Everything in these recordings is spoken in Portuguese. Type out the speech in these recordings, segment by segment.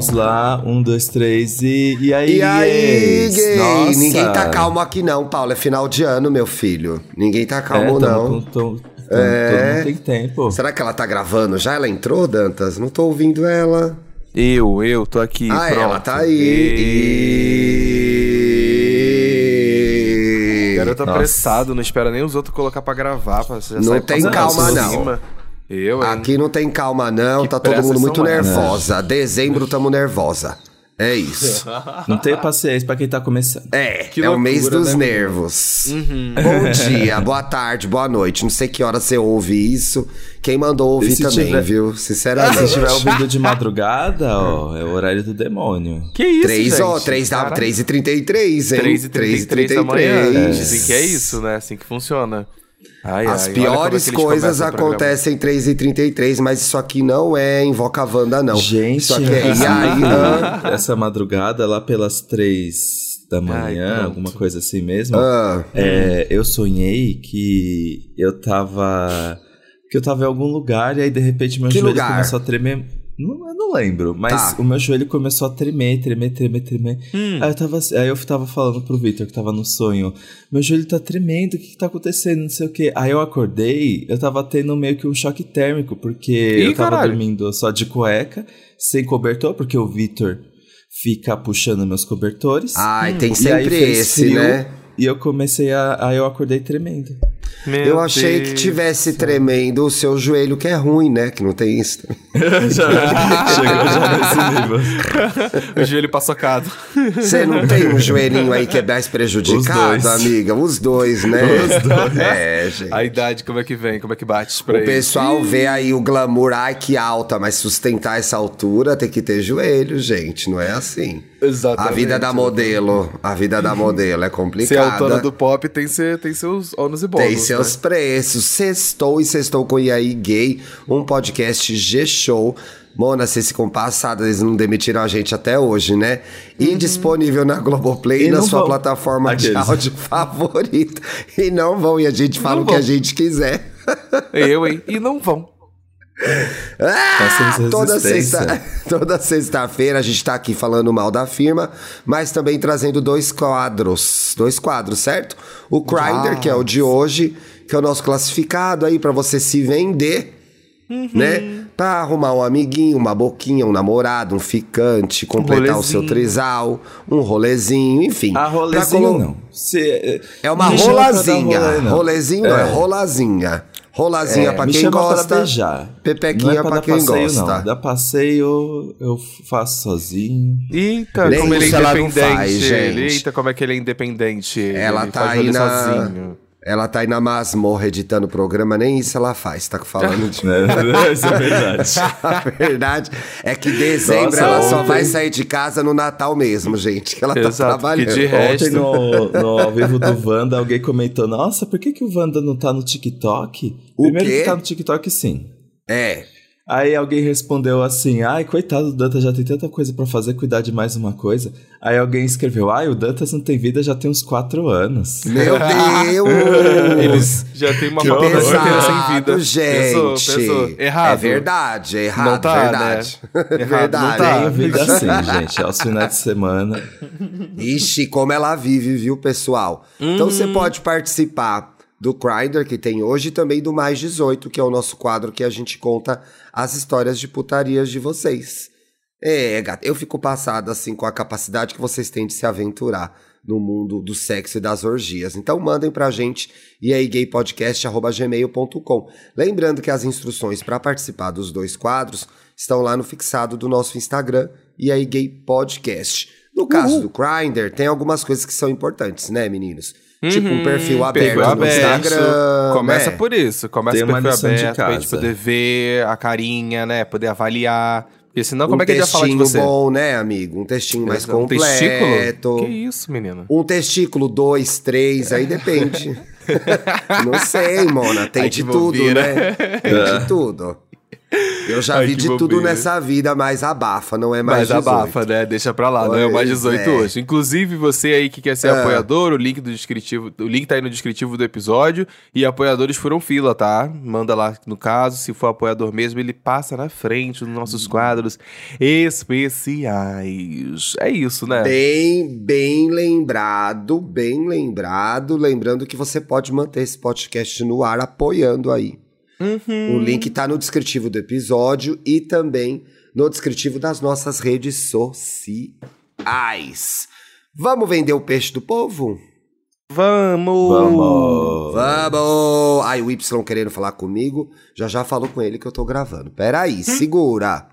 Vamos lá, um, dois, três e. E aí, E aí, gays? gay? Nossa. Ninguém tá calmo aqui não, Paulo. É final de ano, meu filho. Ninguém tá É, calmo, tamo não. com- tom- tom- É. Todo mundo tem tempo. Será que ela tá gravando já? Ela entrou, Dantas? Não tô ouvindo ela. Eu, eu, tô aqui. ah, pronto. ela tá aí. E... Garota Nossa. apressado, não espera nem os outros colocar pra gravar. Pra você já Não sair tem calma, não. Eu, hein? Aqui não tem calma, não. Que tá todo mundo muito nervosa. Dezembro tamo nervosa. É isso. Não tenho paciência pra quem tá começando. É, Que é o mês dos né, nervos. Bom dia, boa tarde, boa noite. Não sei que hora você ouve isso. Quem mandou ouvir E se também, tiver- viu? Se Sinceramente. estiver ouvindo de madrugada, ó, é o horário do demônio. Que isso, Três, gente? ó, três da, Caralho. 3 e 33, hein? 3 e 33 da manhã. 33. Dizem que é isso, né? Assim que funciona. Ai, As ai, piores coisas acontecem em 3 e 33, mas isso aqui não é Invoca a Wanda, não. Gente, Isso aqui é... E aí, hã? essa madrugada, lá pelas três da manhã, pronto. alguma coisa assim mesmo, Ah, é, eu sonhei que eu tava. Que eu tava em algum lugar e aí de repente meu Que joelho lugar? começou a tremer. Não, eu não lembro, mas Tá. o meu joelho começou a tremer, tremer, tremer, tremer. Hum. Aí, eu tava, aí eu tava falando pro Victor que tava no sonho: Meu joelho tá tremendo, o que que tá acontecendo? Não sei o que. Aí eu acordei, eu tava tendo meio que um choque térmico, porque Ih, eu tava caralho. dormindo só de cueca, sem cobertor, porque o Victor fica puxando meus cobertores. Ai, tem Hum. E aí sempre fez esse, frio, né? E eu comecei a. Aí eu acordei tremendo. Meu Eu achei que Deus. tivesse tremendo o seu joelho, que é ruim, né? Que não tem isso. Chegou já nesse nível. o joelho paçocado. Você não tem um joelhinho aí que é mais prejudicado, Os amiga? Os dois, né? Os dois. É, gente. A idade, como é que vem? Como é que bate pra O ele? pessoal vê aí o glamour, ai que alta, mas sustentar essa altura tem que ter joelho, gente. Não é assim. Exatamente. A vida da modelo, a vida da modelo é Ser complicada. autora do pop tem, ser, tem seus ônus e bônus. Tem seus né? preços. Sextou e Sextou com Iaí Gay, um podcast G-Show. Mona, vocês ficam passadas, eles não demitiram a gente até hoje, né? E disponível na Globoplay E e na não sua vão. plataforma de Aqueles. áudio favorita. E não vão, e a gente fala o que vão. a gente quiser. Eu, hein? E não vão. Ah, toda sexta, toda sexta-feira a gente tá aqui falando mal da firma, mas também trazendo dois quadros, dois quadros, certo? O Grindr, que é o de hoje, que é o nosso classificado aí pra você se vender, né? Pra arrumar um amiguinho, uma boquinha, um namorado, um ficante, completar o seu trisal, um rolezinho, enfim. Pra rolezinho colo- não. Se, É uma rolazinha. rolê, não. Rolezinho não, é rolazinha. Rolazinha É, pra quem gosta. pra beijar. Pepequinha não é pra, pra quem passeio, gosta. Não. Dar passeio eu faço sozinho. Eita, Nem como ele é isso ela não independente. faz, ele. gente. Eita, como é que ele é independente. Ela Ele tá aí na. sozinho. Ela tá aí na masmorra editando o programa, nem isso ela faz, tá falando de. É, Isso é verdade. A verdade é que dezembro Nossa, ela só ontem- vai sair de casa no Natal mesmo, gente. Que ela tá Exato, trabalhando. que de resto- Ontem no, no ao vivo do Wanda, alguém comentou: Nossa, por que, que o Wanda não tá no TikTok? O Primeiro quê? que tá no TikTok, sim. É. Aí alguém respondeu assim: Ai, coitado do Dantas, já tem tanta coisa pra fazer, cuidar de mais uma coisa. Aí alguém escreveu: Ai, o Dantas não tem vida já tem uns quatro anos. Meu Deus! Eles já tem uma Que faculdade inteira sem vida. gente. Pesou, pesou. Errado. É verdade, é errado, Não tá, verdade. né? Errado, não verdade. tá. Tenho vida assim, gente. Aos finais de semana. Ixi, como ela vive, viu, pessoal? Então você pode participar do Grindr que tem hoje e também do Mais 18, que é o nosso quadro que a gente conta as histórias de putarias de vocês. É, gata, eu fico passada assim com a capacidade que vocês têm de se aventurar no mundo do sexo e das orgias. Então mandem pra gente e aí gaypodcast@gmail.com. Lembrando que as instruções para participar dos dois quadros estão lá no fixado do nosso Instagram e aí gay podcast. No caso do Grindr, tem algumas coisas que são importantes, né, meninos? Tipo um perfil aberto Perfil no aberto. Instagram. Começa né? por isso. Começa Tem o perfil de aberto pra gente poder ver a carinha, né? Poder avaliar. Porque senão, como um é que a gente vai falar de textinho você? bom, né, amigo? Um textinho mais Um completo. testículo? Que isso, menino? Um testículo, dois, três, aí depende. Não sei, Mona. Tem de tudo, né? Tem de tudo. Eu já Ai, vi de tudo bobeira. nessa vida, mas abafa, não é mais Mas 18. abafa, né? Deixa pra lá, não é mais Pois 18 é. hoje. Inclusive, você aí que quer ser Ah. apoiador, o link do descritivo, o link tá aí no descritivo do episódio. E apoiadores foram fila, tá? Manda lá no caso, se for apoiador mesmo, ele passa na frente dos nossos quadros especiais. É isso, né? Bem, bem lembrado, bem lembrado. Lembrando que você pode manter esse podcast no ar apoiando aí. Uhum. O link tá no descritivo do episódio e também no descritivo das nossas redes sociais. Vamos vender o peixe do povo? Vamos! Vamos! Vamos! Ai, o Y querendo falar comigo, já já falou com ele que eu tô gravando. Peraí, segura.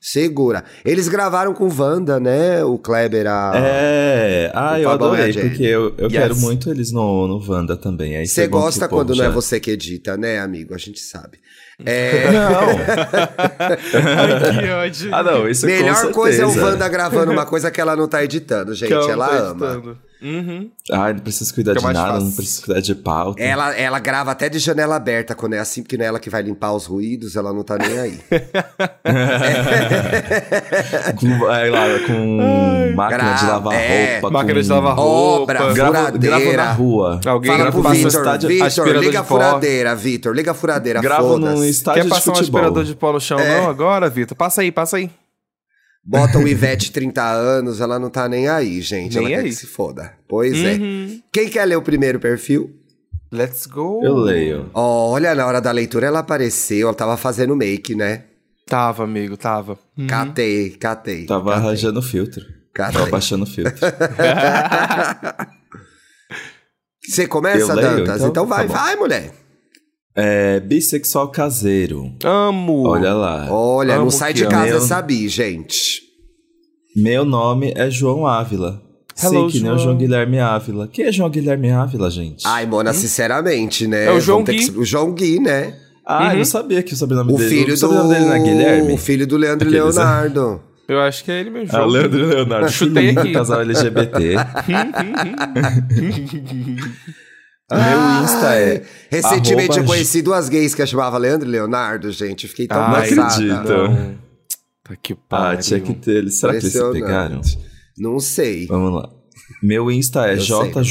Segura. Eles gravaram com Wanda, né? O Kleber, a... É, ah, O eu Fabão a adorei, porque eu, eu Yes. quero muito eles no, no Wanda também. Aí Você gosta quando não é já- você que edita, né, amigo? A gente sabe. É, Não, Ai, que ódio. ah não, isso com melhor coisa é o. Wanda gravando uma coisa que ela não tá editando, gente. Ela tá ama. editando. Uhum. Ai, não preciso cuidar Fica de nada, fácil. não preciso cuidar de pauta. Ela, ela grava até de janela aberta quando é assim, porque não é ela que vai limpar os ruídos, ela não tá nem aí. Com, aí lá, com máquina de lavar é. roupa. Máquina de lavar roupa. Obra, furadeira. gravo na rua. Alguém Fala grava pro Vitor, estádio Vitor, liga a furadeira, Vitor, liga a furadeira, Gravo num estádio Quer de passar um aspirador de pó no chão É. não agora, Vitor? Passa aí, passa aí. Bota o Ivete 30 anos, ela não tá nem aí, gente. Nem ela quer aí. que se foda. Pois é. Uhum. Quem quer ler o primeiro perfil? Let's go. Eu leio. Olha, na hora da leitura ela apareceu, ela tava fazendo make, né? Tava, amigo, tava. Uhum. Catei, catei. Tava catei, arranjando o filtro. catei. Tava baixando o filtro. Você começa, leio, Dantas? então? Então, vai, Tá vai, mulher. É, bissexual caseiro. Amo. Olha lá. Olha, não Amo sai que de casa amo. essa bi, gente. Meu nome é João Ávila. Hello, Sim, que nem o João. Guilherme Ávila. Quem é João Guilherme Ávila, gente? Ai, Mona, sinceramente, né? É o João Vamos Gui. que- O João Gui, né? Ah, eu Uhum. não sabia que o sobrenome O dele... filho o sobrenome do... dele não é Guilherme? O filho do Leandro Aqueles, né? Leonardo. Eu acho que é ele mesmo. Ah, o Leandro Leonardo. Chutei aqui. Casal LGBT. Meu Insta é... Recentemente arroba eu conheci duas gays que chamavam Leandro e Leonardo, gente. Fiquei tão Ai, não passada. acredito. Não. Tá que Ah, pariu. tinha que ter eles. Será que eles se pegaram? Não sei. Vamos lá. Meu Insta é Eu aqui.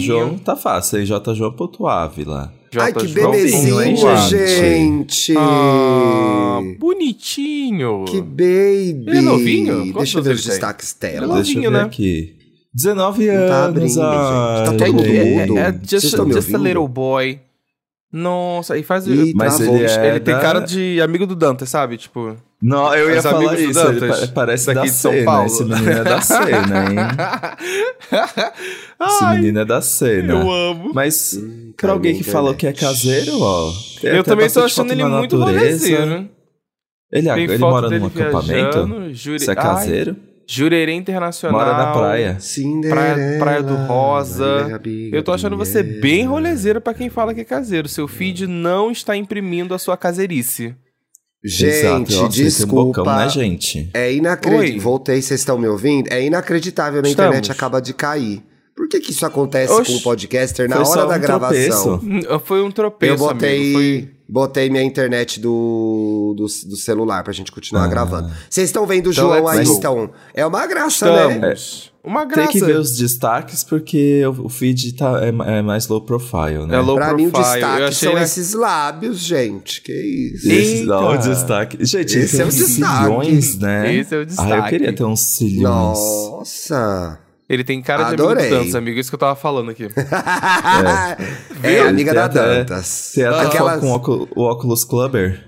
Jjoão, tá fácil, hein? jjoão.ávila. Ai, que bebezinho, hein, gente. Ah, bonitinho. Que baby. Ele é novinho? Deixa eu ver os destaques Ele é dela. novinho, Deixa eu ver né? aqui. 19 Não tá anos, abrindo, ah, gente. Tá todo mundo gente. mudo. É, é just, just a little boy. Nossa, e faz. Ih, Mas ele é ele tem da- cara de amigo do Dante, sabe? Tipo. Não, eu ia Os falar isso. Ele Dantas, parece daqui da de São cena. Paulo. Esse menino é da cena, hein? Esse Ai, menino é da cena. eu amo. Mas Hum, pra alguém que falou que é caseiro, ó. Eu também tô achando ele muito rolezeiro. Ele, Tem ele foto mora num acampamento? Você é Ai, caseiro? Jurerê Internacional. Mora na praia. Praia, praia do Rosa. Eu tô achando você bem rolezeiro pra quem fala que é caseiro. Seu feed não está imprimindo a sua caseirice. Gente, Exato, têm um bocão, desculpa. né, gente? É inacreditável. Voltei, vocês estão me ouvindo? É inacreditável, a Estamos. internet acaba de cair. Por que, que isso acontece Oxi. com o podcaster na Foi hora só da um gravação? tropeço. Hum, Foi um tropeço, Eu botei, amigo. Foi... botei minha internet do, do, do celular pra gente continuar Ah. gravando. Vocês estão vendo o Então, João let's aí, então? É uma graça, né? Estamos. Uma Tem graça. que ver os destaques porque o feed tá, é, é mais low profile, né? É low Pra mim, o profile. Eu destaque achei, são né? esses lábios, gente. Que isso? Esse Eita! dá o destaque. Gente, Esse tem é o destaque. cilhões, né? Esse é o Ah, eu destaque. queria ter uns cilhões. Nossa! Ele tem cara de Adorei. amigo do Dantas, amigo. Isso que eu tava falando aqui. É, Ele amiga tem da até- Dantas. Tem até Aquelas... com o óculos, Clubber.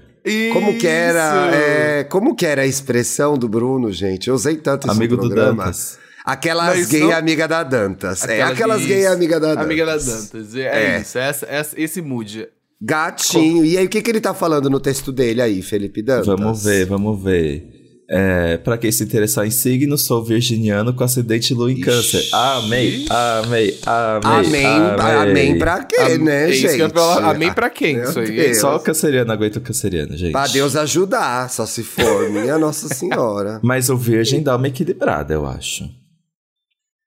Como que era, Isso! é, como que era a expressão do Bruno, gente? Eu usei tanto isso Amigo no do programa. Dantas. Aquelas isso gay não- amiga da Dantas. é, Aquelas aquelas gays- gay amiga da Dantas. Amiga da Dantas. É, É. isso. Essa, essa- esse mood. Gatinho. E aí, o que, que ele tá falando no texto dele aí, Felipe Dantas? Vamos ver, vamos ver. É, pra quem se interessar em signo, sou virginiano com acidente lua em câncer. Amei, amei, amei. Amém, amém pra quê, Am- né, é gente? que. Amém pra quem? Meu Isso aí. Deus. Só o canceriano aguenta o canceriano, gente. Pra Deus ajudar, só se for. Minha Nossa Senhora. Mas o virgem dá uma equilibrada, eu acho.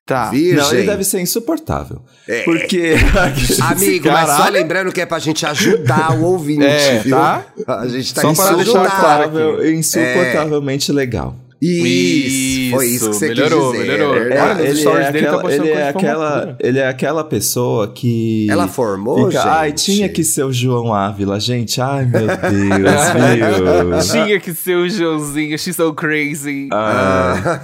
Tá. Virgem. Não, ele deve ser insuportável. É. Porque. Amigo, mas só Caralho. lembrando que é pra gente ajudar o ouvinte, É, viu? tá? A gente tá Só para deixar claro insuportável, insuportavelmente legal. Isso, foi isso que você melhorou, quis dizer. melhorou. é nos ele, é dele tá aquela, ele, é aquela, ele é aquela pessoa que. Ela formou, fica, gente? Ai, tinha que ser o João Ávila, gente. Ai, meu Deus, viu? Tinha que ser o Joãozinho, she's so crazy. Ah,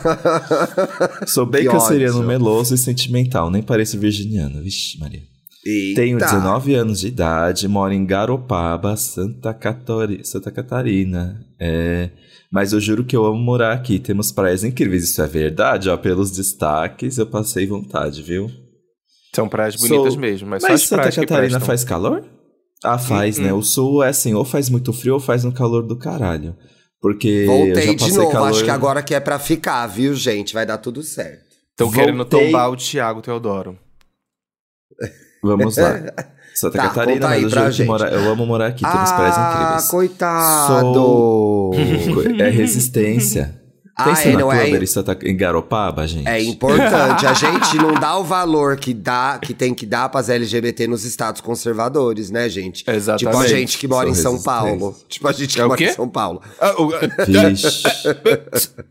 sou bem Que canceriano meloso e sentimental, nem pareço virginiano. Vixe, Maria. Eita. Tenho 19 anos de idade, moro em Garopaba, Santa, Catori- Santa Catarina. É, mas eu juro que eu amo morar aqui. Temos praias incríveis, isso é verdade, ó. Pelos destaques, eu passei vontade, viu? São praias bonitas Sou- mesmo, mas, só Mas as Santa Catarina faz calor? Ah, faz, né? O sul é assim, ou faz muito frio ou faz um calor do caralho. Porque eu já Voltei de passei novo, calor... acho que agora que é pra ficar, viu, gente? Vai dar tudo certo. Estão querendo tombar o Thiago Teodoro. Vamos lá. Santa Tá, Catarina, mas eu que gente. mora... eu amo morar aqui, temos praias ah, incríveis. coitado! Sou- É resistência. Ah, Pensa é, na não é- em Santa- em Garopaba, gente. É importante. A gente não dá o valor que dá, que tem que dar pras LGBT nos estados conservadores, né, gente? Exatamente. Tipo a gente que mora São em São. Paulo. Tipo a gente que É mora quê? em São Paulo. Ah, Vixe.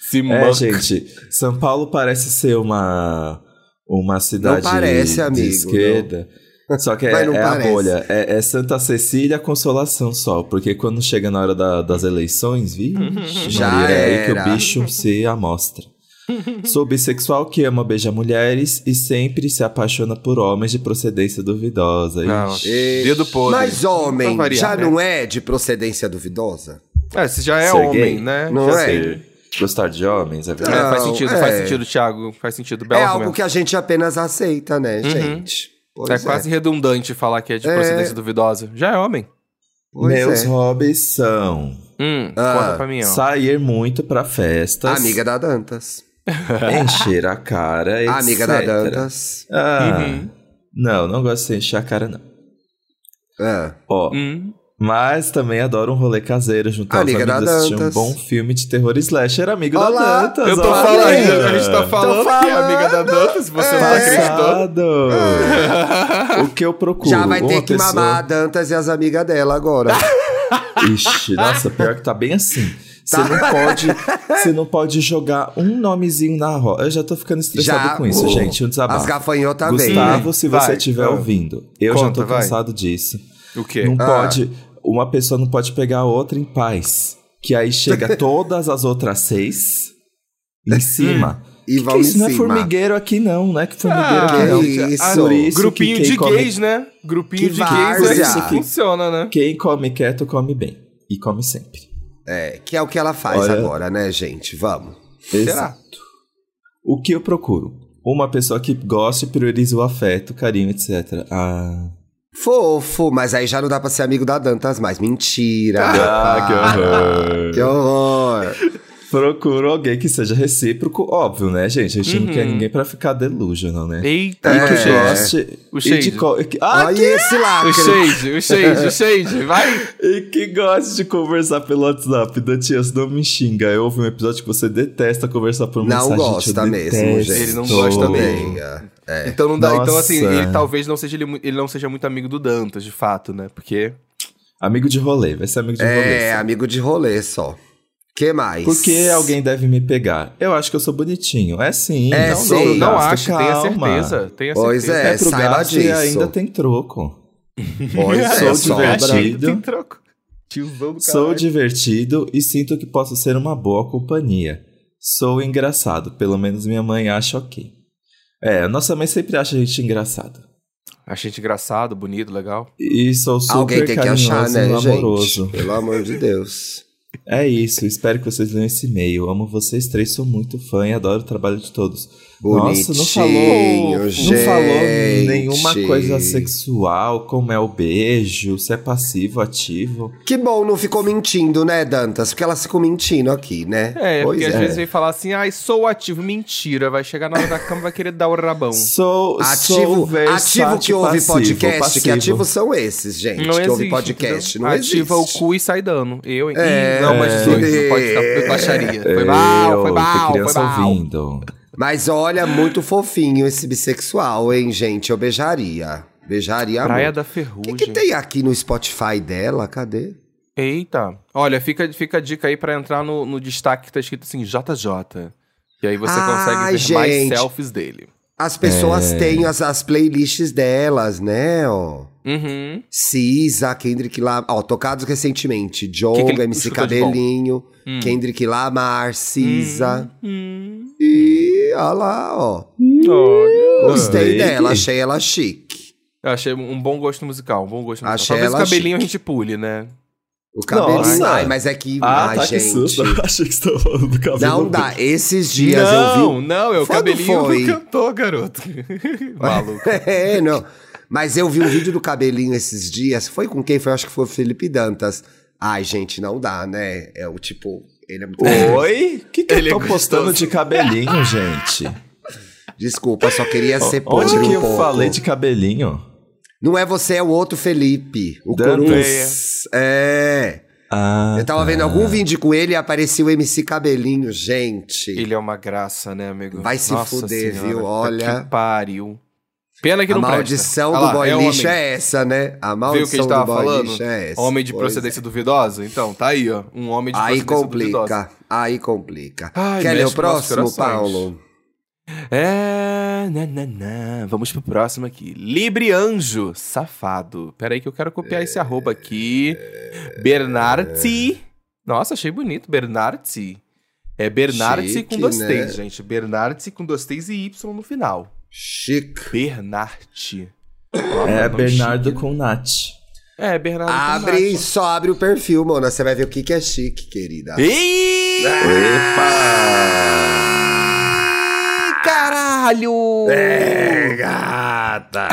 Se É, gente, São Paulo parece ser uma, uma cidade parece, de amigo, esquerda. Só que é, não é a bolha. É, é Santa Cecília Consolação só. Porque quando chega na hora da- das eleições, vixe, Já Maria, é aí que o bicho se amostra. Sou bissexual que ama beijar mulheres e sempre se apaixona por homens de procedência duvidosa. Não. E- Dedo podre. Mas homem Pra variar, já né? não é de procedência duvidosa? É, você já é Ser homem, gay? né? Não já é? sei. Gostar de homens, é É, verdade. faz Não, sentido, é. faz sentido, Thiago. Faz sentido. Belo é algo que a gente apenas aceita, né, gente? Pois É quase redundante falar que é de É. procedência duvidosa. Já é homem. Pois Meus é. hobbies são Hum, Ah. conta pra mim, ó. sair muito pra festas. Amiga da Dantas. encher a cara, etc. Amiga da Dantas. Ah, Uhum. Não, não gosto de encher a cara, não. Ah. Ó, Hum. Mas também adoro um rolê caseiro junto Amiga da amigos assistir um bom filme de terror slasher, amigo Olá, da Dantas. Eu tô olha falando, a gente tá falando, que é amiga da Dantas, se você não tá acreditou. O que eu procuro? Já vai ter que pessoa... mamar a Dantas e as amigas dela agora. Ixi, nossa, pior que tá bem assim. Você Tá. não pode, você não pode jogar um nomezinho na roda. Eu já tô ficando estressado Já, com isso, o- gente. Um desabafo. As gafanhotas. Gustavo, se você Vai, estiver ouvindo, eu já Conta, tô vai. cansado disso. O quê? Não Ah. pode, uma pessoa não pode pegar a outra em paz. Que aí chega todas as outras seis em cima. E Que vão que isso em não é cima. formigueiro aqui não, não é que formigueiro Ah, aqui não. isso. Ah, Por isso Grupinho de come- gays, né? Grupinho Que de gays é isso que funciona, né? Quem come quieto, come bem. E come sempre. É, que é o que ela faz Olha- agora, né, gente? Vamos. Exato. O que eu procuro? Uma pessoa que goste e priorize o afeto, carinho, etc. Ah, Fofo, mas aí já não dá pra ser amigo da Dantas mais. Mentira. ah que horror. Que horror. Procuro alguém que seja recíproco, óbvio, né, gente? A gente não Uhum. quer ninguém pra ficar delusional, né? Eita, E É. que o shade. goste. O e de shade. co- ah, Olha que- esse lacre. O shade, o shade, o shade, vai! E que goste de conversar pelo WhatsApp. Dantias, não me xinga. Eu ouvi um episódio que você detesta conversar por Não mensagem. gosta eu mesmo, detesto. gente. Ele não gosta mesmo. É. Então não dá. Então, Nossa. assim, ele talvez não seja ele, ele não seja muito amigo do Dantas, de fato, né? Porque. Amigo de rolê, vai ser amigo de rolê. É, amigo de rolê só. Que mais? Por que alguém deve me pegar? Eu acho que eu sou bonitinho. É sim. É não, sim. Não, Não acho, tenha calma. certeza. Tenha Pois certeza. é, É pro saiba e disso. ainda tem troco. Pois é, Sou divertido. Tem troco. Tiozão do Sou divertido e sinto que posso ser uma boa companhia. Sou engraçado, pelo menos minha mãe acha ok. É, a nossa mãe sempre acha a gente engraçado. Achei gente engraçado, bonito, legal. E sou super Alguém tem que carinhoso achar, né, e amoroso. gente? Pelo amor de Deus. É isso, espero que vocês leiam esse e-mail. Amo vocês três, sou muito fã e adoro o trabalho de todos. Nossa, não falou, Bonitinho, não falou gente. nenhuma coisa sexual, como é o beijo, se é passivo, ativo. Que bom, não ficou mentindo, né, Dantas? Porque ela ficou mentindo aqui, né? É, pois porque às é. vezes vem falar assim, ai, sou ativo. Mentira, vai chegar na hora da cama e vai querer dar o rabão. Sou, sou Ativo, versátil, ativo que ouve passivo, podcast, passivo. que ativos são esses, gente, Não que existe. ouve podcast. Não Ativa existe. o cu e sai dando. Eu, hein? É. Não, mas É. 18, não pode ficar baixaria. Foi mal, foi mal, foi mal. ouvindo. Mas olha, muito fofinho esse bissexual, hein, gente? Eu beijaria. Beijaria Praia muito. da O Ferrugem. que, que tem aqui no Spotify dela? Cadê? Eita. Olha, fica, fica a dica aí pra entrar no, no destaque que tá escrito assim, JJ. E aí você Ai, consegue ver mais gente. selfies dele. As pessoas É. têm as, as playlists delas, né? Ó. Uhum. Cisa, Kendrick Lamar. Ó, tocados recentemente. Que Jonga, que ele MC? Cabelinho, Hum. Kendrick Lamar, Cisa. Hum. E olha lá, ó. Olha. Gostei Ei. dela, achei ela chique. Eu achei um bom gosto musical, um bom gosto musical. Achei Talvez o ela cabelinho chique. a gente pule, né? O. Nossa. Ai, mas é que. Ah, ai, tá, que gente. susto. Achei que você tava falando do cabelo. Não dá. Esses dias não, eu vi. não, é o cabelinho foi? do cantor, garoto. Maluco. É, não. Mas eu vi um vídeo do cabelinho esses dias. Foi com quem? Foi, acho que foi o Felipe Dantas. Ai, gente, não dá, né? É o tipo. Ele é muito. Oi? O que, que Ele eu é tô postando gostoso. de cabelinho, gente? Desculpa, só queria ser Onde podre que um eu pouco. falei de cabelinho? Não é você, é o outro Felipe. O Dantas. Corus. É. Ah, Eu tava tá. vendo algum vídeo com ele e apareceu o MC Cabelinho, gente. Ele é uma graça, né, amigo? Vai se fuder, viu? puta Olha. Que pariu. Pena que a não presta. maldição Olha do boy é lixo homem. é essa, né? A Viu o que a maldição gente do tava boy falando? lixo é essa. Homem de Pois procedência duvidosa? Então, tá aí, ó. Um homem de Aí procedência duvidosa. complica, aí complica. Ai, Quer ler o próximo. Paulo? É. Nananã. Vamos pro próximo aqui. Libre Anjo, safado. Pera aí que eu quero copiar esse arroba aqui. Bernardi. Nossa, achei bonito. Bernardi. É Bernardi com dois né? T's, gente. Bernardi com dois T's e Y no final. Chique. Bernardi. É Bernardo chique. com Nath. É, Bernardo com Abre, Nath. só abre o perfil, mona. Você vai ver o que, que é chique, querida. Ei! Epa! Caralho! É, gata.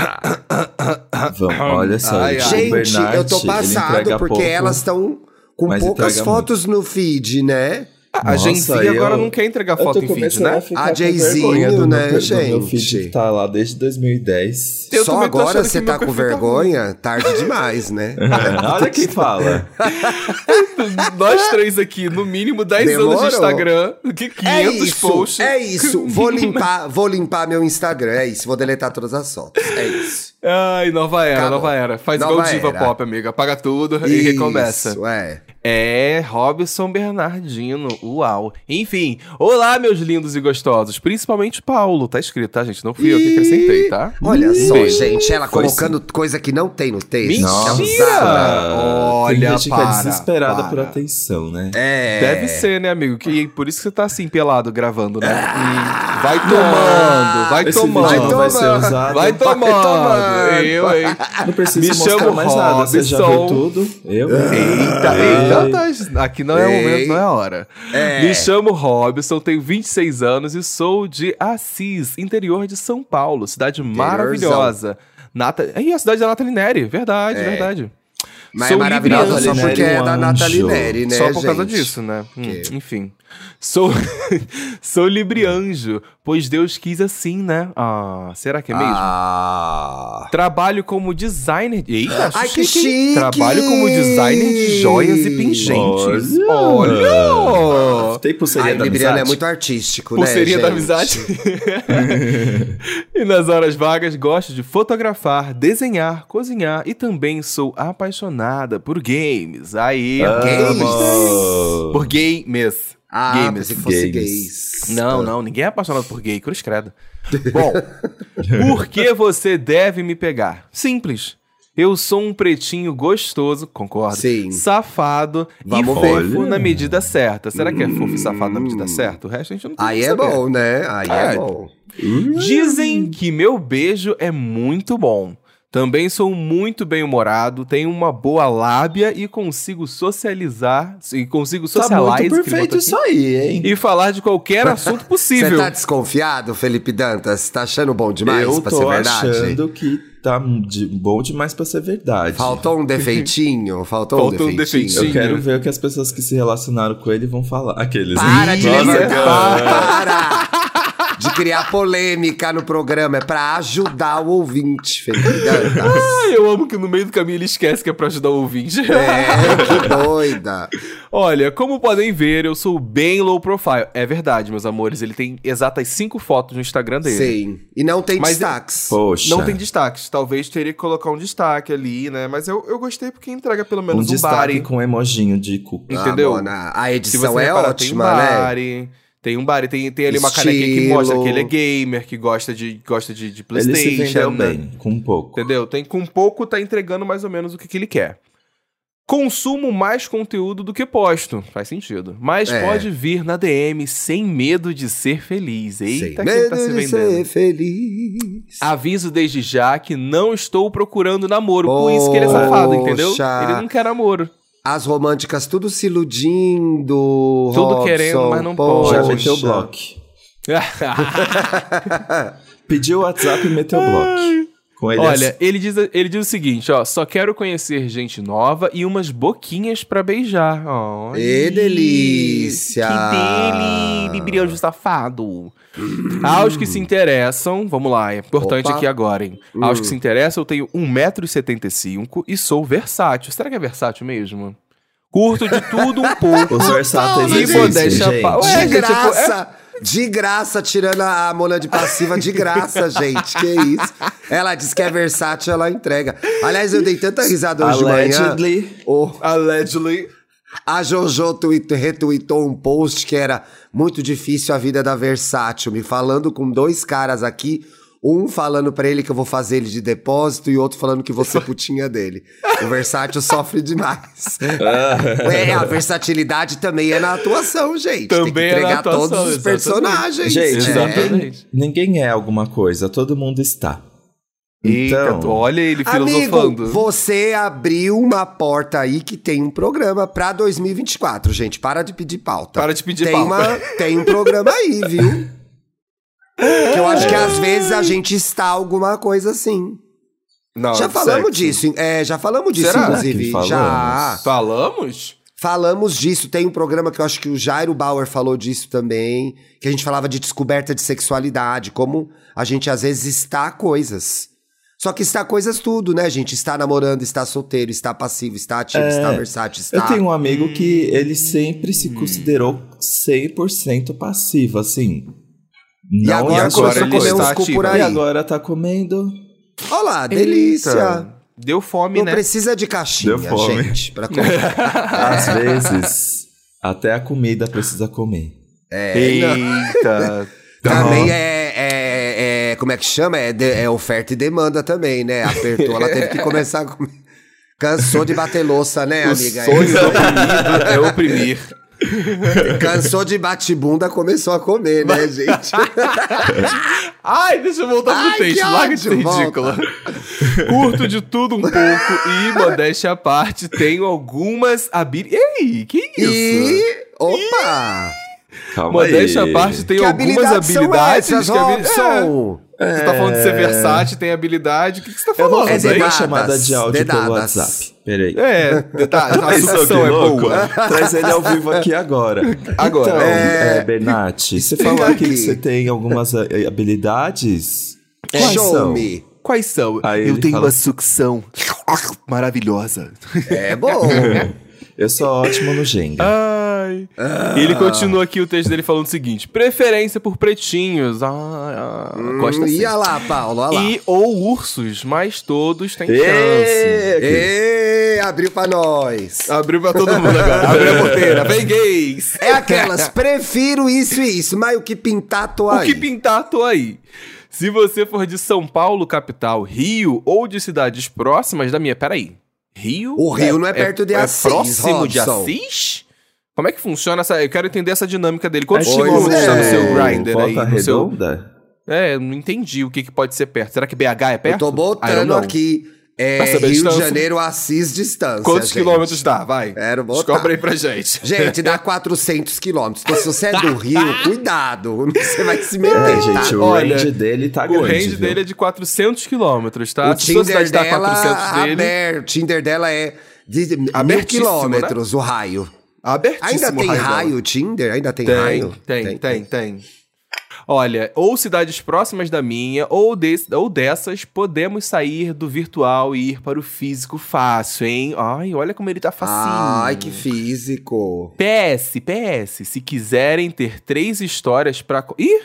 Vamos, olha só. Ai, Gente, Bernard, eu tô passado porque pouco. elas estão com poucas fotos no feed, né? A Nossa, Gen Z eu- agora não quer entregar Eu foto em feed, começando né? a A vergonha do né, meu, do meu gente? feed tá lá desde 2010. Eu Só agora você tá com tá vergonha? Tarde demais, né? olha quem fala. Nós três aqui, no mínimo 10 anos Demorou. de Instagram, que 500 É isso, posts. é isso. Vou limpar, vou limpar meu Instagram, é isso. Vou deletar todas as fotos, é isso. Ai, nova era, Acabou. nova era. Faz Nova igual Diva era. Pop, amiga. Apaga tudo e Isso, recomeça. é. É, Robson Bernardino, uau. Enfim, olá, meus lindos e gostosos. Principalmente Paulo, tá escrito, tá, gente? Não fui eu que acrescentei, tá? Olha Ih, só, gente, ela Foi colocando coisa que não tem no texto. Mentira! É Nossa. usada. Olha, Tem gente que é para, desesperada para. por atenção, né? É. Deve ser, né, amigo? Que por isso que você tá assim, pelado, gravando, né? Ah. Vai tomando, vai tomando. não vai ser tomando. usado. Vai tomando. Eu, hein? Não preciso Me mostrar chamo mais nada. Você já viu Robson. tudo? Eu? Eita, Ei. eita, tá, aqui não é o momento, não é a hora. É. Me chamo Robson, tenho 26 anos e sou de Assis, interior de São Paulo, cidade maravilhosa. Nata... Ih, a cidade da Nathalie Neri, verdade, É. verdade. Mas Sou é maravilhosa só Neri, porque é da. Nathalie Neri, né, Só por causa gente? disso, né? Hum, enfim. Sou, sou librianjo, pois Deus quis assim, né? Ah, será que é mesmo? Ah. Trabalho como designer. Eita, Ai, que chique! Trabalho como designer de joias e pingentes. Olha! Olha! Tem pulseirinha Ai, da Libriano amizade? é muito artístico, Pulseirinha né, da gente? amizade. e nas horas vagas gosto de fotografar, desenhar, cozinhar e também sou apaixonada por games. Aí, games? Por games. Ah, pensei que fosse Games. gays. Não, não, ninguém é apaixonado por gay, cruz credo. Bom, por que você deve me pegar? Simples. Eu sou um pretinho gostoso, concordo? Sim. Safado Vamos e ver. fofo Olha. na medida certa. Será que é fofo e safado na medida certa? O resto a gente não tem Aí é saber. bom, né? Aí é, É. bom. Dizem que meu beijo é muito bom. Também sou muito bem-humorado, tenho uma boa lábia e consigo socializar, e consigo Tá socializar muito perfeito isso aí, hein? e falar de qualquer assunto Você possível. tá desconfiado, Felipe Dantas? Tá achando bom demais eu pra tô ser verdade? achando que tá de- bom demais pra ser verdade. Faltou um defeitinho? Faltou, Faltou um um defeitinho? defeitinho. Eu quero ver o que as pessoas que se relacionaram com ele vão falar. Aqueles. Para de levantar! cara. Para! Criar polêmica no programa, é pra ajudar o ouvinte, Felipe. Ai, eu amo que no meio do caminho ele esquece que é pra ajudar o ouvinte. É, que doida. Olha, como podem ver, eu sou bem low profile. É verdade, meus amores. Ele tem exatas cinco fotos no Instagram dele. Sim. E não tem Mas destaques. Poxa. Não tem destaques. Talvez teria que colocar um destaque ali, né? Mas eu, eu gostei porque entrega pelo um menos um, destaque body. com emojinho de cu. Entendeu? Ah, a Se edição você é reparar, ótima, tem um né? Tem um bar, tem, tem ali uma canequinha que mostra que ele é gamer, que gosta de, gosta de, de Ele Playstation. se vendeu né? bem, com um pouco. Entendeu? Tem com pouco tá entregando mais ou menos o que, que ele quer. Consumo mais conteúdo do que posto. Faz sentido. Mas É. pode vir na DM sem medo de ser feliz. Sem Eita, que ele tá se medo de vendendo. ser feliz. Aviso desde já que não estou procurando namoro. Com isso que ele é safado, entendeu? Ele não quer namoro. As românticas tudo se iludindo. Tudo Robson, querendo, mas não poxa. Já meteu bloco. Pediu o WhatsApp e meteu bloco. Com ele Olha, ele diz, ele diz o seguinte, ó. Só quero conhecer gente nova e umas boquinhas pra beijar. Ó, Ê, delícia! Que dele, librianjo safado. Aos que se interessam, vamos lá, é importante Opa. aqui agora, hein? Aos que se interessam, eu tenho 1,75m e sou versátil. Será que é versátil mesmo? Curto de tudo um pouco. Os versáteis E existem, modéstia gente. pa- Ué, De gente, tipo, graça! De graça, tirando a Mona de passiva, de graça, gente. Que isso? Ela diz que é versátil, ela entrega. Aliás, eu dei tanta risada hoje de manhã. Allegedly. O- Allegedly. A Jojo tweet, retweetou um post que era muito difícil a vida da Versátil, me falando com dois caras aqui, um falando pra ele que eu vou fazer ele de depósito e outro falando que vou ser putinha dele. O Versátil sofre demais. é, a versatilidade também é na atuação, gente. Tem que Também é na entregar atuação, todos os exatamente. personagens. Gente, é. Exatamente. ninguém, ninguém é alguma coisa, todo mundo está. Eita, Então, olha ele Amigo, filosofando. você abriu uma porta aí que tem um programa pra 2024, gente. Para de pedir pauta. Para de pedir tem pauta. Uma, tem um programa aí, viu? que eu acho que às vezes a gente está alguma coisa assim. Não, já falamos sexo. disso, é, já falamos disso, Será inclusive. falamos? Já. Falamos? Falamos disso. Tem um programa que eu acho que o Jairo Bauer falou disso também. Que a gente falava de descoberta de sexualidade. Como a gente às vezes está coisas. Só que está coisas tudo, né, gente? Está namorando, está solteiro, está passivo, está ativo, É, está versátil, está. Eu tenho um amigo que ele sempre se considerou 100% passivo, assim. E Não agora é começou a outra comer coisa. uns cu ativo. por E aí. agora tá comendo. Olha lá, delícia. Eita, Deu fome, Não né? precisa de caixinha, Deu fome. gente, pra comprar. Às vezes, até a comida precisa comer. É, Eita. Também é, é, é- Como é que chama? É, de- é oferta e demanda também, né? Apertou, ela teve que começar a comer. Cansou de bater louça, né, O amiga? sonho do oprimido é oprimir. Cansou de bate-bunda, começou a comer, né, gente? Ai, deixa eu voltar Ai, pro texto. Larga de ser ridícula. Curto de tudo um pouco e, modéstia à parte, tenho algumas habilidades. Ei, que isso? E. Opa! Calma Modéstia à parte, tem que algumas habilidades são habilidades. essas, que habi- Robson? É, Você tá falando de ser versátil, tem habilidade. O que, que você tá Eu falando? É fazer aí? uma dedadas, chamada de áudio pelo dedadas. WhatsApp. Peraí. É, tá, a que é boa. Traz ele ao vivo aqui agora. Agora. Então, É. é... Bernat, você falou aqui que você tem algumas eh, habilidades. Quais Show são? me. Quais são? Aí eu tenho fala- uma sucção maravilhosa. É bom. Eu sou ótimo no Jenga. Ai. E ele continua aqui o texto dele falando o seguinte: preferência por pretinhos. Ah, ah, gosta Hum, sim. Ia lá, Paulo, olha lá. E ou ursos, mas todos têm chance. Ê, abriu pra nós. Abriu pra todo mundo agora. Abriu a porteira. Vem, gays! É aquelas, prefiro isso e isso, mas o que pintar, tô O aí. que pintar, tô aí. Se você for de São Paulo, capital, Rio ou de cidades próximas da minha. Peraí. Rio? O Rio não é perto de Assis, É próximo de Robson. Assis? Como é que funciona essa. Eu quero entender essa dinâmica dele. Quantos quilômetros é. está no seu grinder aí? No seu... É, eu não entendi o que, que pode ser perto. Será que BH é perto? Eu tô botando aqui. É, Rio de. Janeiro, Assis, distância. Quantos gente. quilômetros dá? Vai. Quero botar. Descobre aí pra gente. Gente, dá 400 quilômetros. Então, se você é do Rio, cuidado. Você vai se meter, É, tá? gente, o Olha, range dele tá o grande. range viu? dele é de 400 quilômetros, tá? O Tinder cidade tá dela 400 dele, aberto. O Tinder dela é de mil Abertíssimo, quilômetros, o raio. Ainda tem raio raio, Tinder? Ainda tem, Tem, raio? tem, tem, tem. Olha, ou cidades próximas da minha, ou, des- ou dessas, podemos sair do virtual e ir para o físico fácil, hein? Ai, olha como ele tá facinho. Ai, que físico. PS, PS, se quiserem ter três histórias pra. Ih!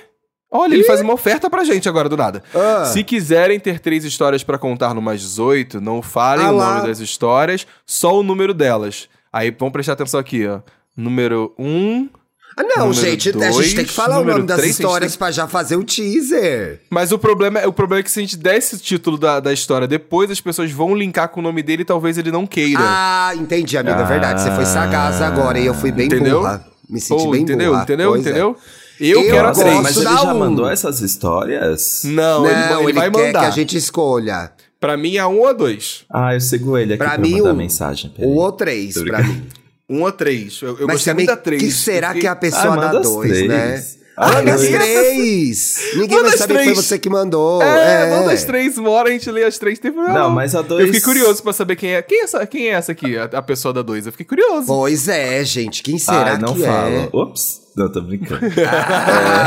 Olha, ele faz uma oferta pra gente agora do nada. Ah. Se quiserem ter três histórias pra contar no mais 18, não falem Ah o nome das histórias, só o número delas. Aí vamos prestar atenção aqui, ó. Número 1. Um, Ah, não, Número gente, a dois, gente tem que falar o nome das três, a histórias tem pra já fazer o teaser. Mas o problema, é- o problema é que se a gente der esse título da, da história depois, as pessoas vão linkar com o nome dele e talvez ele não queira. Ah, entendi, amiga, é verdade. Você foi sagaz agora e eu fui bem Entendeu? burra. Me senti Pô, bem entendeu? burra. Entendeu? Pois é. Entendeu? Eu, Eu quero a gosto três. Mas ele já um. mandou essas histórias? Não, ele, Não, ele ele, vai quer mandar. que a gente escolha. Pra mim é um ou dois. Ah, eu sigo ele aqui Pra pra, mim, mandar um. mensagem. peraí. Um ou três, Tô pra brincando. mim. Um ou três. Eu, eu Mas gostei também, muito da três. que será fiquei- que a Ah, pessoa manda dá dois, três. né? Ah, Manda as três! Ninguém Manda vai saber que foi você que mandou. É, é. manda as três, uma hora a gente lê as três. Tem problema Não, mas a dois- Eu fiquei curioso pra saber quem é. Quem é essa, quem é essa aqui, a, a pessoa da dois? Eu fiquei curioso. Pois é, gente. Quem será Ah, não que fala. é? Ops. Não, tô brincando.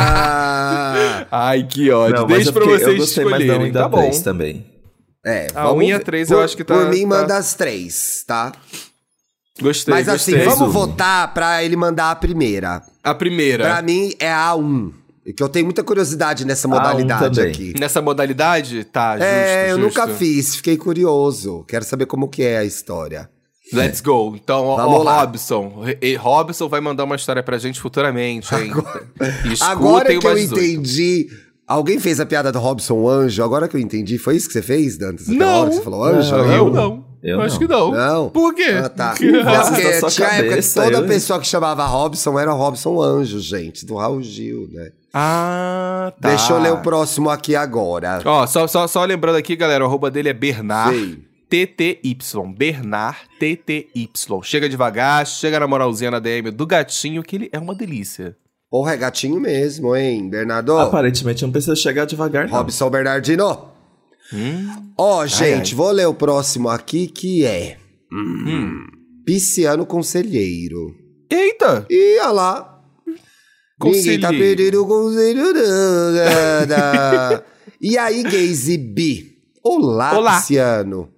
Ah, Ai, que ódio. não, mas Deixa pra fiquei- vocês eu gostei um escolherem. e da Tá bom. três também. É, A vamos um e a ver. três eu Por- acho que tá- Por mim, tá- manda as três, tá? Gostei, Mas assim, gostei. vamos um. votar pra ele mandar a primeira. A primeira. Pra mim é a A1. Que eu tenho muita curiosidade nessa A1 modalidade também. aqui. Nessa modalidade? Tá, justo, é, eu justo. nunca fiz, fiquei curioso. Quero saber como que é a história. Let's go. Então, ó, Vamos ó, lá. Robson. E- Robson vai mandar uma história pra gente futuramente, hein? Escutem Agora que eu mais 18. entendi. Alguém fez a piada do Robson Anjo? Agora que eu entendi. Foi isso que você fez, Dantas? Não. hora que você falou anjo? Não, Eu não. Eu acho não. que não. Não? Por quê? Ah, tá. Porque tinha época que toda eu- pessoa que chamava Robson era Robson Anjo, gente, do Raul Gil, né? Ah, tá. Deixa eu ler o próximo aqui agora. Ó, só, só, só lembrando aqui, galera, o arroba dele é Bernard Sei. TTY. Bernard TTY. Chega devagar, chega na moralzinha na DM do gatinho, que ele é uma delícia. Porra, é gatinho mesmo, hein, Bernardo? Aparentemente não precisa chegar devagar, não. Robson Bernardino. Hum? Ó, gente, ai. vou ler o próximo aqui que é. Hum. Pisciano Conselheiro. Eita! E olha lá. Ninguém tá Conselheiro. perdendo o conselho, não. da- da. e aí, gays e bi? Olá, Olá. Pisciano.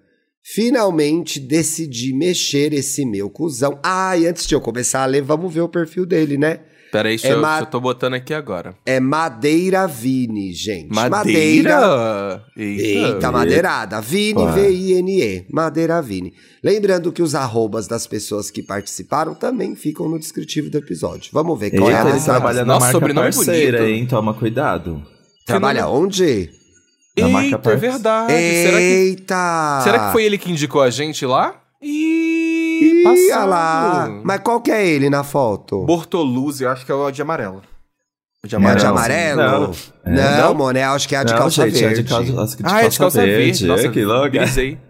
Finalmente decidi mexer esse meu cuzão. Ah, e antes de eu começar a ler, vamos ver o perfil dele, né? Pera aí, É eu, ma- eu tô botando aqui agora. É Madeira Vini, gente. Madeira? Eita. Eita, madeirada. Vini. V-I-N-E. Madeira Vini. Lembrando que os arrobas das pessoas que participaram também ficam no descritivo do episódio. Vamos ver qual é Eita, a ele trabalha na Nossa, marca sobrenome parceira, bonito. hein? Toma cuidado. Trabalha onde? Na Eita, é verdade. Será que, Eita! será que foi ele que indicou a gente lá? Ih, Ih, passado. olha lá. Mas qual que é ele na foto? Bortoluzzi, eu acho que é o de amarelo. O de É amarelo. de Não. amarelo? Não. Não, É. mone, acho que é a de não, calça gente, é verde. de calça, acho que de Ah, é de calça verde. Nossa, que louco.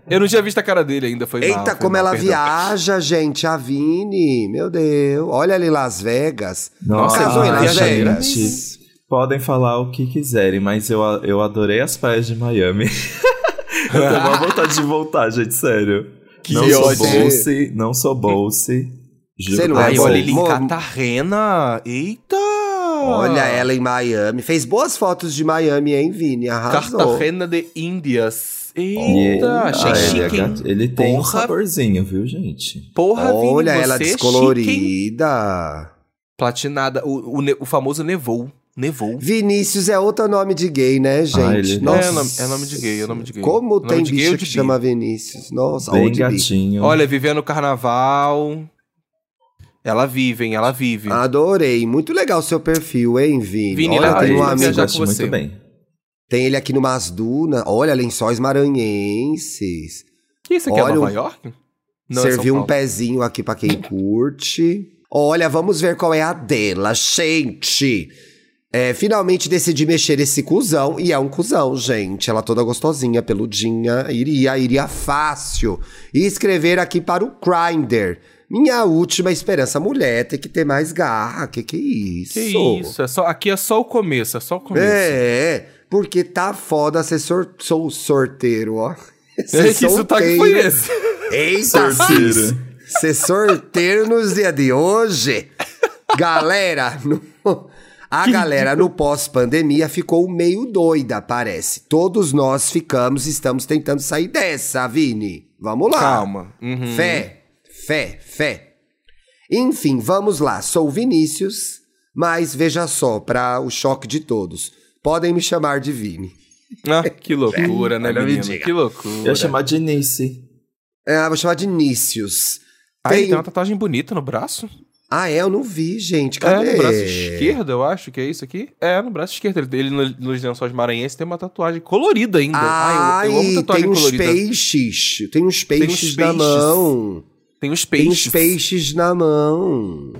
Eu não tinha visto a cara dele ainda, foi mal. Eita, foi como mal, ela perdão. viaja, gente, a Vini. Meu Deus. Olha ali Las Vegas. Nossa, Casou em Las Vegas. gente, podem falar o que quiserem, mas eu, eu adorei as praias de Miami. eu tenho uma vontade de voltar, gente, sério. Que não sou bolse, não sou bolse. Juro Você não é Ai, olha ele em Catarrena. Eita! Olha ela em Miami. Fez boas fotos de Miami, hein, Vini? Arrasou. Cartagena de Índias. Ele, Eita, achei ah, ele, é chique, gato- ele tem um Porra. saborzinho, viu, gente? Porra, Vini, Olha você ela é chique, descolorida. Platinada. O, o, o famoso nevou. Nevou. Vinícius é outro nome de gay, né, gente? Ah, ele- Nossa. É nome, é nome de gay, é nome de gay. Como Nome tem de gay bicho ou que bi? chama Vinícius? Nossa, Bem bi. gatinho. Olha, vivendo o carnaval. Ela vive, hein? Ela vive. Adorei. Muito legal o seu perfil, hein, Vini? Vini, Olha, tem um amigo. com você. muito bem. Tem ele aqui no Masduna. Olha, lençóis maranhenses. que isso aqui olha é Nova um- York? Não, é Serviu São um pezinho aqui pra quem curte. Olha, vamos ver qual é a dela, gente. É, finalmente decidi mexer esse cuzão. E é um cuzão, gente. Ela toda gostosinha, peludinha. Iria, iria fácil. E escrever aqui para o Grindr. Minha última esperança. Mulher tem que ter mais garra. Que que é isso? Que isso? É só, aqui é só o começo, é só o começo. É, porque tá foda ser sor sou sorteiro, ó. É, Ser que sotaque foi solteiro. esse? Eita, Sorteiro. Ser sorteiro nos dias de hoje. Galera, no- A galera no pós-pandemia ficou meio doida, parece. Todos nós ficamos e estamos tentando sair dessa, Vini. Vamos lá. Calma. Uhum. Fé, fé, fé. Enfim, vamos lá. Sou Vinícius, mas veja só, para o choque de todos. Podem me chamar de Vini. Ah, que loucura, né, me menino? diga. Que loucura. Eu ia chamar de Nice. É, vou chamar de Nícios. Ah, tem uma tatuagem bonita no braço? Ah, é? Eu não vi, gente. É, Cadê? no braço esquerdo, eu acho que é isso aqui. É, no braço esquerdo. Ele, ele no- nos lençóis maranhenses tem uma tatuagem colorida ainda. Ai, Ai, eu, eu amo tatuagem tem uns colorida. peixes. Tem uns peixes na peixes. mão. Tem Tem peixes. uns peixes na mão.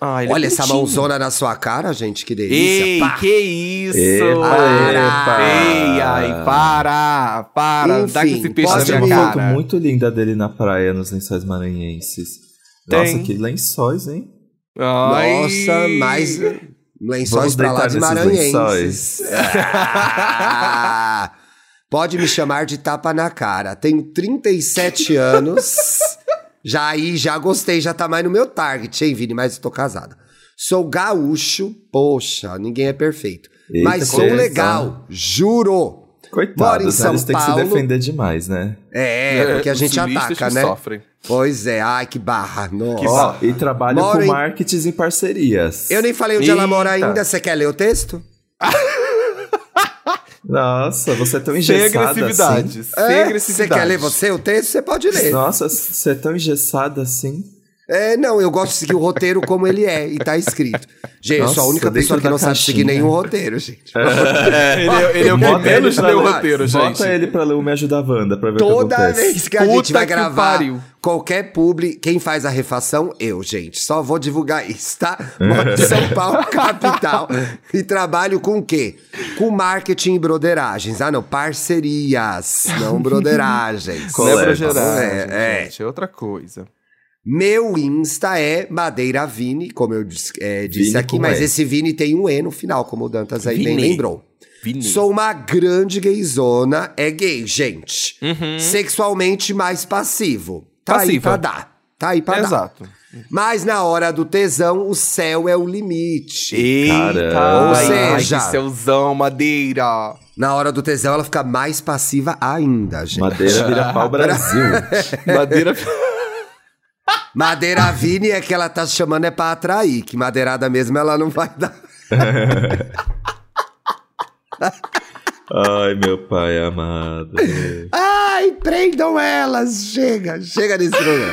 Ah, ele é Olha essa bonitinho. mãozona na sua cara, gente. Que delícia. Ei, Pá. que isso? Epa, epa. Ei, ai, para, para. Dá Enfim, esse peixe na Tem minha uma me- foto cara. muito linda dele na praia, nos lençóis maranhenses. Tem. Nossa, que lençóis, hein? Ai. Nossa, mais lençóis Vamos pra lá de Maranhenses. Ah, Pode me chamar de tapa na cara. Tenho 37 anos. Já aí, já gostei, já tá mais no meu target, hein, Vini? Mas eu tô casada. Sou gaúcho. Poxa, ninguém é perfeito. Eita, mas sou coisa. legal, juro. Moro em? São Eles têm que se defender demais, né? É, porque a gente ataca, né? sofrem. Pois é, ai que barra. Nossa. Ó, e trabalham Moro com em- marketing e parcerias. Eu nem falei onde ela mora Eita. ainda. Você quer ler o texto? Nossa, você é tão Sem engessada agressividade. assim. Sem É, agressividade. Você quer ler você o texto? Você pode ler. Nossa, você é tão engessada assim. É, não, eu gosto de seguir o roteiro como ele é e tá escrito. Gente, eu sou a Nossa, única pessoa que não sabe seguir caixinha. nenhum roteiro, gente. ele, é- ele é o que menos ele o ler- roteiro, gente. Bota ele pra ler o Me Ajuda Wanda pra ver o Toda que acontece. vez que a gente Puta vai que gravar pariu. qualquer publi, quem faz a refação? Eu, gente. Só vou divulgar isso, tá? Moro de São Paulo, capital. E trabalho com o quê? Com marketing e broderagens. Ah, não, parcerias, não broderagens. Não é Coleta. brogeragem, É, é. gente. É outra coisa. Meu Insta é Madeira Vini, como eu disse, é, disse Vini aqui, mas E. esse Vini tem um E no final, como o Dantas aí bem lembrou. Vini. Sou uma grande gayzona, é gay, gente. Uhum. Sexualmente mais passivo. Tá aí pra dar. Tá aí pra dar. Exato. Mas na hora do tesão, o céu é o limite. Eita, Caramba. Ou ai, seja- que céuzão, madeira. Na hora do tesão, ela fica mais passiva ainda, gente. Madeira vira pau Brasil. Madeira. Madeira Vini é que ela tá chamando é pra atrair, que madeirada mesmo ela não vai dar. Ai, meu pai amado. Ai, prendam elas! Chega, chega desse programa.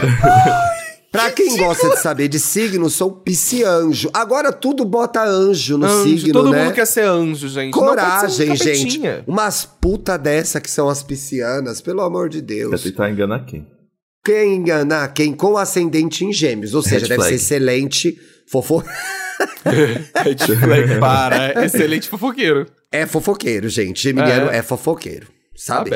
pra quem gosta de saber de signo, sou piscianjo. Agora tudo bota anjo no Anjo. signo, Todo né? mundo quer ser anjo, gente. Coragem, um gente. Umas puta dessa que são as piscianas, pelo amor de Deus. tentar enganar quem? Quem enganar quem com ascendente em gêmeos, ou seja, Red deve flag. ser excelente, fofo... Red flag para. é Excelente fofoqueiro. é fofoqueiro, gente. Geminiano É. é, fofoqueiro, sabe?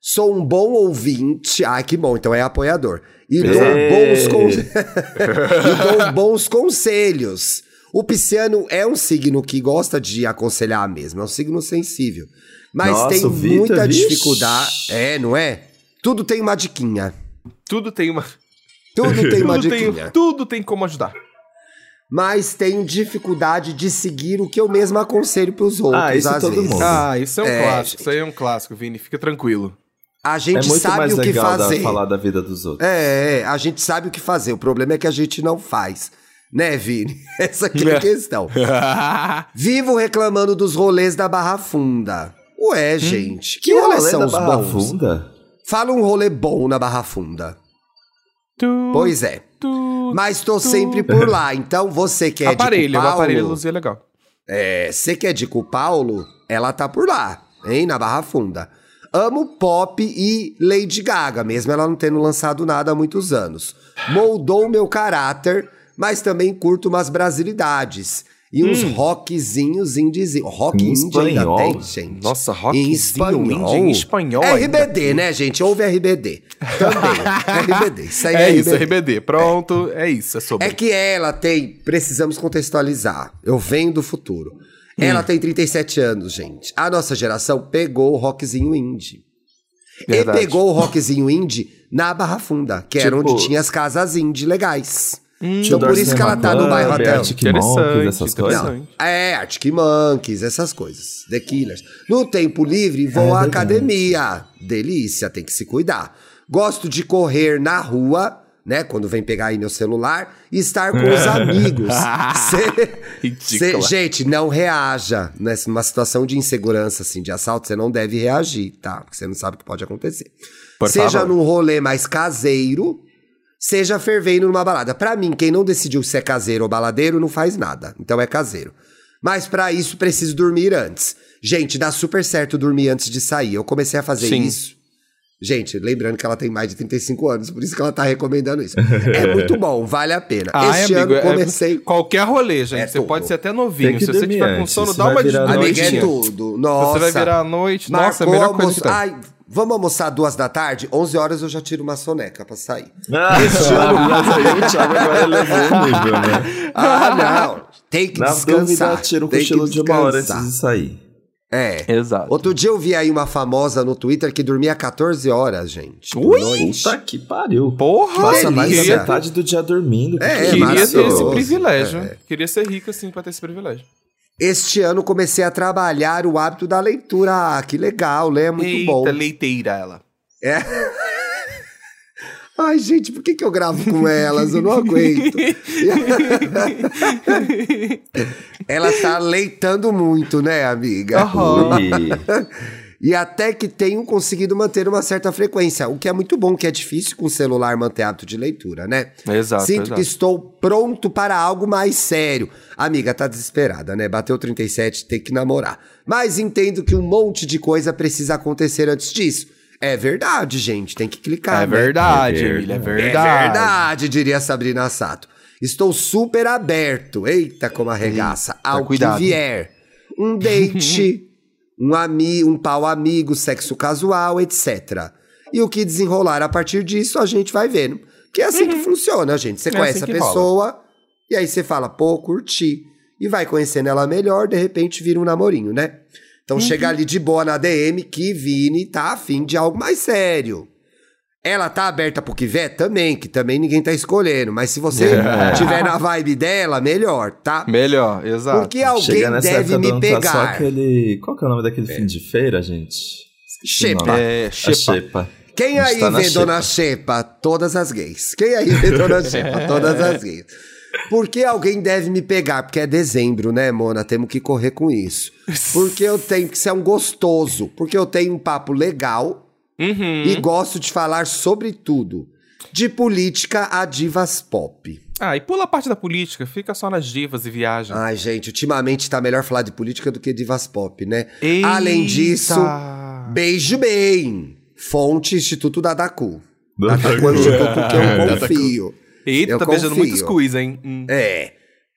Sou um bom ouvinte. Ai, que bom, então é apoiador. E dou, bons con- e dou bons conselhos. O pisciano é um signo que gosta de aconselhar mesmo, é um signo sensível. Mas Nossa, tem o Vitor, muita vixe. dificuldade. É, não é? Tudo tem uma diquinha. Tudo tem uma. Tudo tem uma tudo, tem, tudo tem como ajudar. Mas tenho dificuldade de seguir o que eu mesmo aconselho pros outros, Ah, isso às todo vezes. mundo. Ah, isso é um É, clássico. gente. Isso aí é um clássico, Vini. Fica tranquilo. A É gente muito sabe mais o que legal da- fazer. falar da vida dos outros. É, é, a gente sabe o que fazer. O problema é que a gente não faz. Né, Vini? Essa aqui é a questão. Vivo reclamando dos rolês da Barra Funda. Ué, gente, que, rolês rolê são da os Barra bons? Funda? Fala um rolê bom na Barra Funda. Tu, Pois é. tu, Mas tô sempre por lá. Então você que é aparelho, de Paulo, aparelho luzia legal. é, você que é de Cu Paulo, ela tá por lá, hein, na Barra Funda. Amo pop e Lady Gaga, mesmo ela não tendo lançado nada há muitos anos. Moldou meu caráter, mas também curto umas brasilidades. E uns rockzinhos indies. Rock Em indie ainda tem, gente. Nossa, em rockzinho espanhol. indie em espanhol É ainda. RBD, né, gente? Ouve RBD. Também. RBD. Isso aí é, É isso, RBD. RBD. Pronto, é isso, é sobre. É que ela tem. Precisamos contextualizar. Eu venho do futuro. Ela tem 37 anos, gente. A nossa geração pegou o rockzinho indie. Verdade. E pegou o rockzinho indie na Barra Funda, que era Tipo- onde tinha as casas indie legais. Então por isso que ela tá no bairro hotel. Arctic Monkeys, essas coisas. Não, é, Arctic Monkeys, essas coisas. The Killers. No tempo livre, vou É à verdade. academia. Delícia, tem que se cuidar. Gosto de correr na rua, né? Quando vem pegar aí meu celular, e estar com os amigos. Cê- cê- gente, não reaja. Nessa numa situação de insegurança, assim, de assalto, você não deve reagir, tá? Porque você não sabe o que pode acontecer. Por seja favor. num rolê mais caseiro, seja fervendo numa balada. Pra mim, quem não decidiu se é caseiro ou baladeiro não faz nada. Então é caseiro. Mas pra isso preciso dormir antes. Gente, dá super certo dormir antes de sair. Eu comecei a fazer Sim. isso. Gente, lembrando que ela tem mais de 35 anos, por isso que ela tá recomendando isso. É muito bom, vale a pena. Ai, este amigo, ano é- comecei. Qualquer rolê, gente. É você tudo. pode ser até novinho. Se você tiver com sono, dá uma virar Amiga, é tudo. Nossa. Você vai virar à noite. Nossa, é a Marcou melhor almoço. coisa que tem. Ai, vamos almoçar duas da tarde? 11 horas eu já tiro uma soneca pra sair. Ah, mas aí o Thiago agora elevou o nível, né? Ah, não. Tem que Na descansar. dúvida, tira um Tem cochilo de uma hora antes de sair. É. Exato. Outro dia eu vi aí uma famosa no Twitter que dormia 14 horas, gente. Ui! noite. Puta que pariu. Porra! Passa mais da metade do dia dormindo. É, é Queria ter esse privilégio. É. Queria ser rico assim pra ter esse privilégio. Este ano comecei a trabalhar o hábito da leitura. Ah, que legal, ler é muito Eita, bom. leiteira ela. É. Ai, gente, por que, que eu gravo com elas? Eu não aguento. Ela tá leitando muito, né, amiga? Aham. E até que tenho conseguido manter uma certa frequência, o que é muito bom, que é difícil com o celular manter hábito de leitura, né? Exato, Sinto exato. que estou pronto para algo mais sério. Amiga, tá desesperada, né? Bateu 37, tem que namorar. Mas entendo que um monte de coisa precisa acontecer antes disso. É verdade, gente, tem que clicar, É né? verdade, É Emília, é verdade. É verdade, diria Sabrina Sato. Estou super aberto. Eita, como arregaça. Ao cuidado. que vier. Um date, um, ami um pau amigo, sexo casual, etc. E o que desenrolar a partir disso, a gente vai vendo. Que é assim que funciona, gente. Você É conhece assim a que rola. pessoa, e aí você fala, pô, curti. E vai conhecendo ela melhor, de repente vira um namorinho, né? Então chega ali de boa na DM que Vini tá afim de algo mais sério. Ela tá aberta pro que vier também, que também ninguém tá escolhendo. Mas se você É. tiver na vibe dela, melhor, tá? Melhor, exato. Porque alguém deve me tá só pegar. aquele... Qual que é o nome daquele fim de feira, gente? Xepa. É, Xepa. Xepa. Quem aí tá vê xepa. Dona Xepa? Todas as gays. Quem aí vê Dona Xepa? Todas as gays. Porque alguém deve me pegar, porque é dezembro, né, Mona? Temos que correr com isso. Porque eu tenho que ser um gostoso. Porque eu tenho um papo legal Uhum. e gosto de falar sobre tudo. De política a divas pop. Ah, e pula a parte da política, fica só nas divas e viagem. Ai, gente, ultimamente tá melhor falar de política do que divas pop, né? Eita! Além disso, beijo bem. Fonte Instituto Dadacu. Dadacu é um instituto que eu confio. Eita, eu tá beijando confio. muitos cus, hein? Hum. É.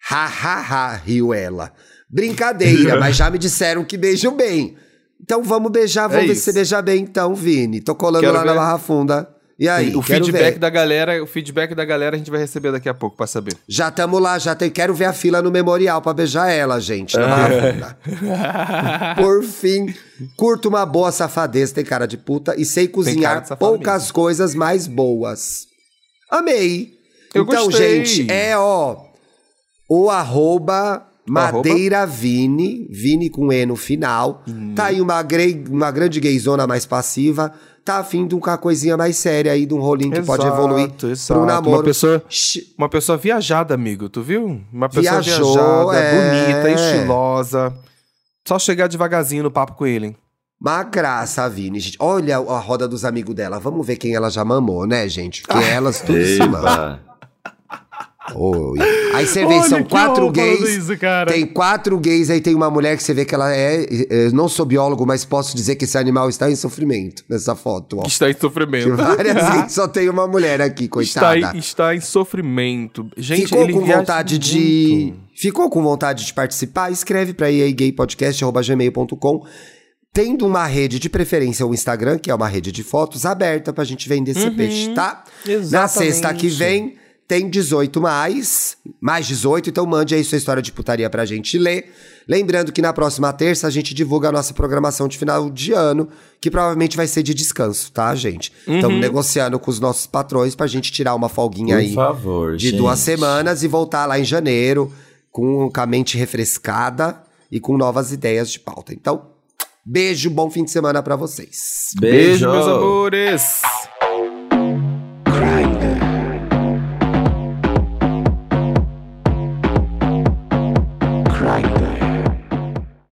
Ha, ha, ha, riu ela. Brincadeira, mas já me disseram que beijo bem. Então vamos beijar, vamos É ver isso. se você beija bem então, Vini. Tô colando Quero lá na ver. Barra Funda. E aí, o feedback ver. da galera, o feedback da galera a gente vai receber daqui a pouco pra saber. Já tamo lá, já tem, quero ver a fila no memorial pra beijar ela, gente, na Barra Funda. Por fim, curto uma boa safadeza, tem cara de puta, e sei cozinhar poucas coisas mais boas. Amei. Eu então, gostei. gente, é ó, o arroba Madeira Vini, Vini com E no final. Hum. Tá aí uma, grei, uma grande gayzona mais passiva. Tá afim de uma coisinha mais séria aí, de um rolinho que pode Exato, evoluir exato. pra um namoro. Uma pessoa- Uma pessoa viajada, amigo, tu viu? Uma pessoa Viajou, viajada, é. bonita, estilosa. Só chegar devagarzinho no papo com ele, hein? Uma graça, a Vini, gente. Olha a roda dos amigos dela. Vamos ver quem ela já mamou, né, gente? Porque elas tudo se mamam. Oi. Aí você vê, são quatro gays. Isso, cara. Tem quatro gays, aí tem uma mulher que você vê que ela é. Eu não sou biólogo, mas posso dizer que esse animal está em sofrimento nessa foto, ó. Está em sofrimento. Várias gays, só tem uma mulher aqui, está, coitada. em, está em sofrimento. Gente, Ficou ele com vontade de. muito. Ficou com vontade de participar? Escreve pra gaypodcast.gmail.com. Tendo uma rede de preferência, o Instagram, que é uma rede de fotos aberta pra gente vender esse peixe, tá? Na Exatamente. sexta que vem, tem 18 mais, mais 18, então mande aí sua história de putaria pra gente ler. Lembrando que na próxima terça a gente divulga a nossa programação de final de ano, que provavelmente vai ser de descanso, tá, gente? Estamos negociando com os nossos patrões pra gente tirar uma folguinha Por aí favor, de gente. duas semanas e voltar lá em janeiro com, com a mente refrescada e com novas ideias de pauta. Então, beijo, bom fim de semana pra vocês. Beijo, meus amores!